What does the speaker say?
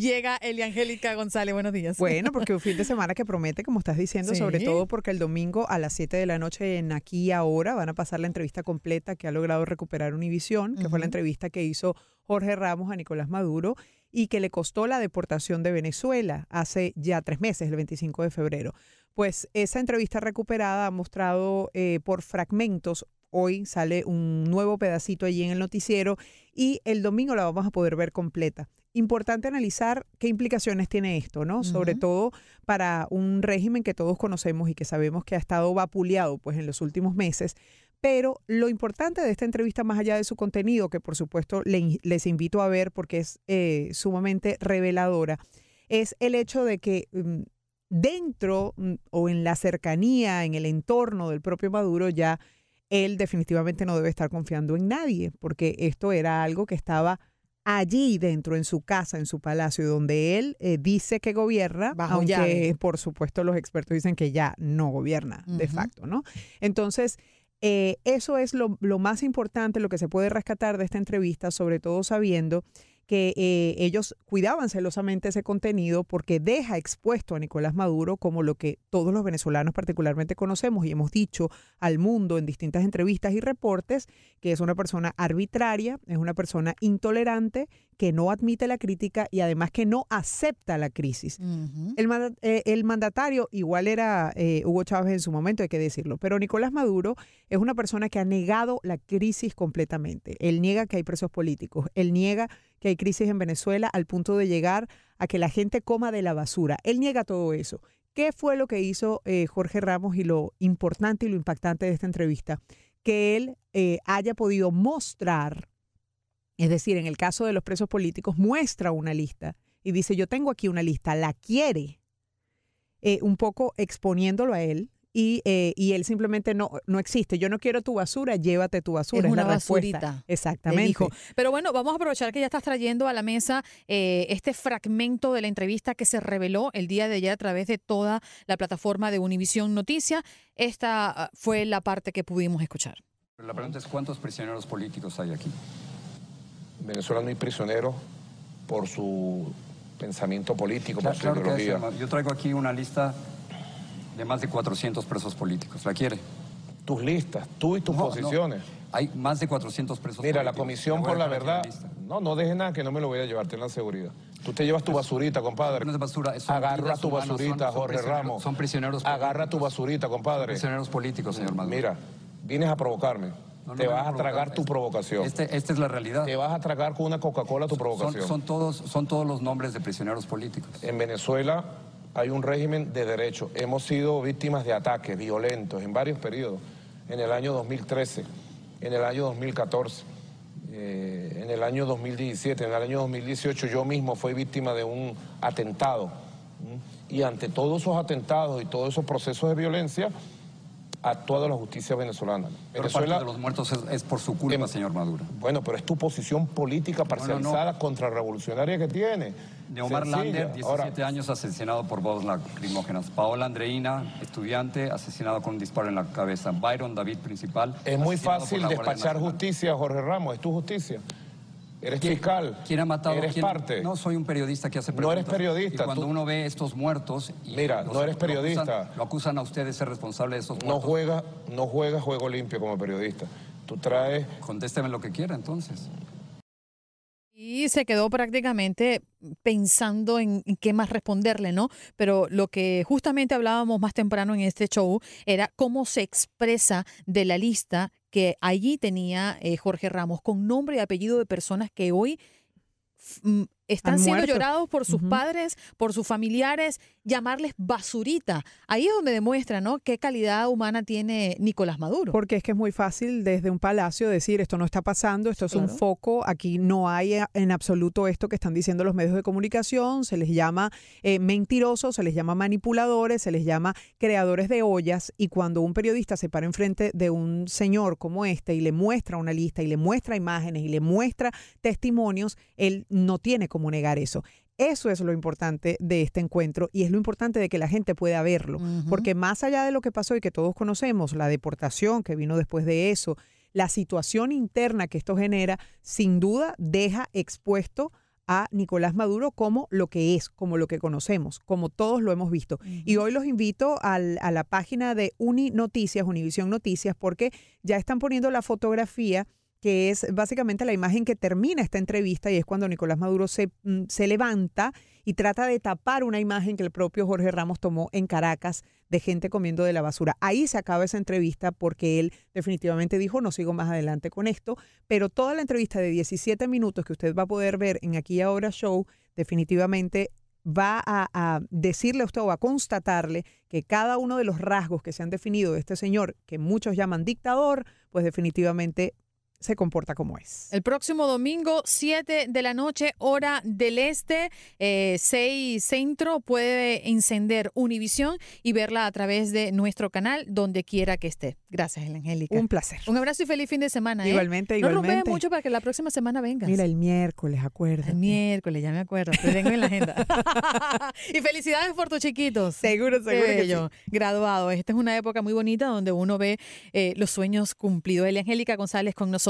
llega Eliangélica González. Buenos días. Bueno, porque un fin de semana que promete, como estás diciendo, sobre todo porque el domingo a las 7 de la noche en Aquí Ahora van a pasar la entrevista completa que ha logrado recuperar Univisión, que fue la entrevista que hizo Jorge Ramos a Nicolás Maduro y que le costó la deportación de Venezuela hace ya tres meses, el 25 de febrero. Pues esa entrevista recuperada ha mostrado eh, por fragmentos hoy sale un nuevo pedacito allí en el noticiero y el domingo la vamos a poder ver completa. Importante analizar qué implicaciones tiene esto, ¿no? Sobre todo para un régimen que todos conocemos y que sabemos que ha estado vapuleado pues en los últimos meses. Pero lo importante de esta entrevista, más allá de su contenido, que por supuesto les invito a ver porque es eh, sumamente reveladora, es el hecho de que mm, dentro mm, o en la cercanía, en el entorno del propio Maduro, ya él definitivamente no debe estar confiando en nadie, porque esto era algo que estaba allí dentro, en su casa, en su palacio, donde él eh, dice que gobierna, aunque por supuesto los expertos dicen que ya no gobierna de facto, ¿no? Entonces, eh, eso es lo, lo, más importante, lo que se puede rescatar de esta entrevista, sobre todo sabiendo que eh, ellos cuidaban celosamente ese contenido porque deja expuesto a Nicolás Maduro como lo que todos los venezolanos particularmente conocemos y hemos dicho al mundo en distintas entrevistas y reportes, que es una persona arbitraria, es una persona intolerante, que no admite la crítica y además que no acepta la crisis. Eh, el, mandatario igual era eh, Hugo Chávez en su momento, hay que decirlo, pero Nicolás Maduro es una persona que ha negado la crisis completamente. Él niega que hay presos políticos, él niega que hay crisis en Venezuela al punto de llegar a que la gente coma de la basura. Él niega todo eso. ¿Qué fue lo que hizo eh, Jorge Ramos y lo importante y lo impactante de esta entrevista? Que él eh, haya podido mostrar, es decir, en el caso de los presos políticos, muestra una lista y dice, yo tengo aquí una lista, la quiere, eh, un poco exponiéndolo a él, y, eh, y él simplemente no, no existe. Yo no quiero tu basura, llévate tu basura. Es, una basurita. Exactamente. Pero bueno, vamos a aprovechar que ya estás trayendo a la mesa eh, este fragmento de la entrevista que se reveló el día de ayer a través de toda la plataforma de Univisión Noticias. Esta ah, fue la parte que pudimos escuchar. La pregunta es, ¿cuántos prisioneros políticos hay aquí? En Venezuela no hay prisioneros por su pensamiento político, por su ideología. yo traigo aquí una lista de más de 400 presos políticos. ¿La quiere? Tus listas, tú y tus posiciones. Hay más de 400 presos Mira, la Comisión por la Verdad... No, no deje nada que no me lo voy a llevar, ten la seguridad. Tú te llevas tu basurita, compadre. No es basura, Agarra tu basurita, Jorge Ramos. Son prisioneros Agarra tu basurita, compadre. prisioneros políticos, señor Maduro. Mira, vienes a provocarme. te vas a, tragar tu provocación. Este, esta es la realidad. Te vas a tragar con una Coca-Cola tu provocación. son, todos, son todos los nombres de prisioneros políticos. En Venezuela hay un régimen de derecho. Hemos sido víctimas de ataques violentos en varios periodos. En el año 2013, en el año 2014, eh, en el año 2017, en el año 2018 yo mismo fui víctima de un atentado. Y ante todos esos atentados y todos esos procesos de violencia, actuado la justicia venezolana. Pero Venezuela, parte de los muertos es, por su culpa, señor Maduro. Bueno, pero es tu posición política parcializada, contrarrevolucionaria que tiene. De Omar Lander, 17 años asesinado por bombas lacrimógenas. Paola Andreina, estudiante, asesinado con un disparo en la cabeza. Byron David, principal. Es muy fácil despachar justicia, Jorge Ramos, es tu justicia. Eres fiscal. ¿Quién ha matado? Eres parte. No soy un periodista que hace preguntas. No eres periodista. Y cuando uno ve estos muertos. Mira, no eres periodista. Lo acusan, a usted de ser responsable de esos muertos. No juega, no juega juego limpio como periodista. Tú traes. Contésteme lo que quiera entonces. Y se quedó prácticamente pensando en, qué más responderle, ¿no? Pero lo que justamente hablábamos más temprano en este show era cómo se expresa de la lista que allí tenía eh, Jorge Ramos con nombre y apellido de personas que hoy mm, están siendo llorados por sus padres, por sus familiares, llamarles basurita. Ahí es donde demuestra, ¿no? Qué calidad humana tiene Nicolás Maduro. Porque es que es muy fácil desde un palacio decir esto no está pasando, esto es un foco, aquí no hay eh, en absoluto esto que están diciendo los medios de comunicación, se les llama eh, mentirosos, se les llama manipuladores, se les llama creadores de ollas y cuando un periodista se para enfrente de un señor como este y le muestra una lista y le muestra imágenes y le muestra testimonios, él no tiene como negar eso. Eso es lo importante de este encuentro y es lo importante de que la gente pueda verlo, porque más allá de lo que pasó y que todos conocemos, la deportación que vino después de eso, la situación interna que esto genera, sin duda deja expuesto a Nicolás Maduro como lo que es, como lo que conocemos, como todos lo hemos visto. Y hoy los invito a la página de Uni Noticias, Univisión Noticias, porque ya están poniendo la fotografía que es básicamente la imagen que termina esta entrevista y es cuando Nicolás Maduro se, mm, se levanta y trata de tapar una imagen que el propio Jorge Ramos tomó en Caracas de gente comiendo de la basura. Ahí se acaba esa entrevista porque él definitivamente dijo, no sigo más adelante con esto, pero toda la entrevista de 17 minutos que usted va a poder ver en Aquí Ahora Show, definitivamente va a, a, decirle a usted o a constatarle que cada uno de los rasgos que se han definido de este señor, que muchos llaman dictador, pues definitivamente se comporta como es. El próximo domingo, 7 de la noche, hora del este, 6 eh, centro, puede encender Univisión y verla a través de nuestro canal, donde quiera que esté. Gracias, Angélica. Un placer. Un abrazo y feliz fin de semana. ¿eh? Igualmente, igualmente. No mucho para que la próxima semana vengas. Mira, el miércoles, acuérdate. El miércoles, ya me acuerdo. Te tengo en la agenda. y felicidades por tus chiquitos. Seguro, seguro que sí. Graduado. Esta es una época muy bonita donde uno ve eh, los sueños cumplidos. Elia Angélica González con nosotros.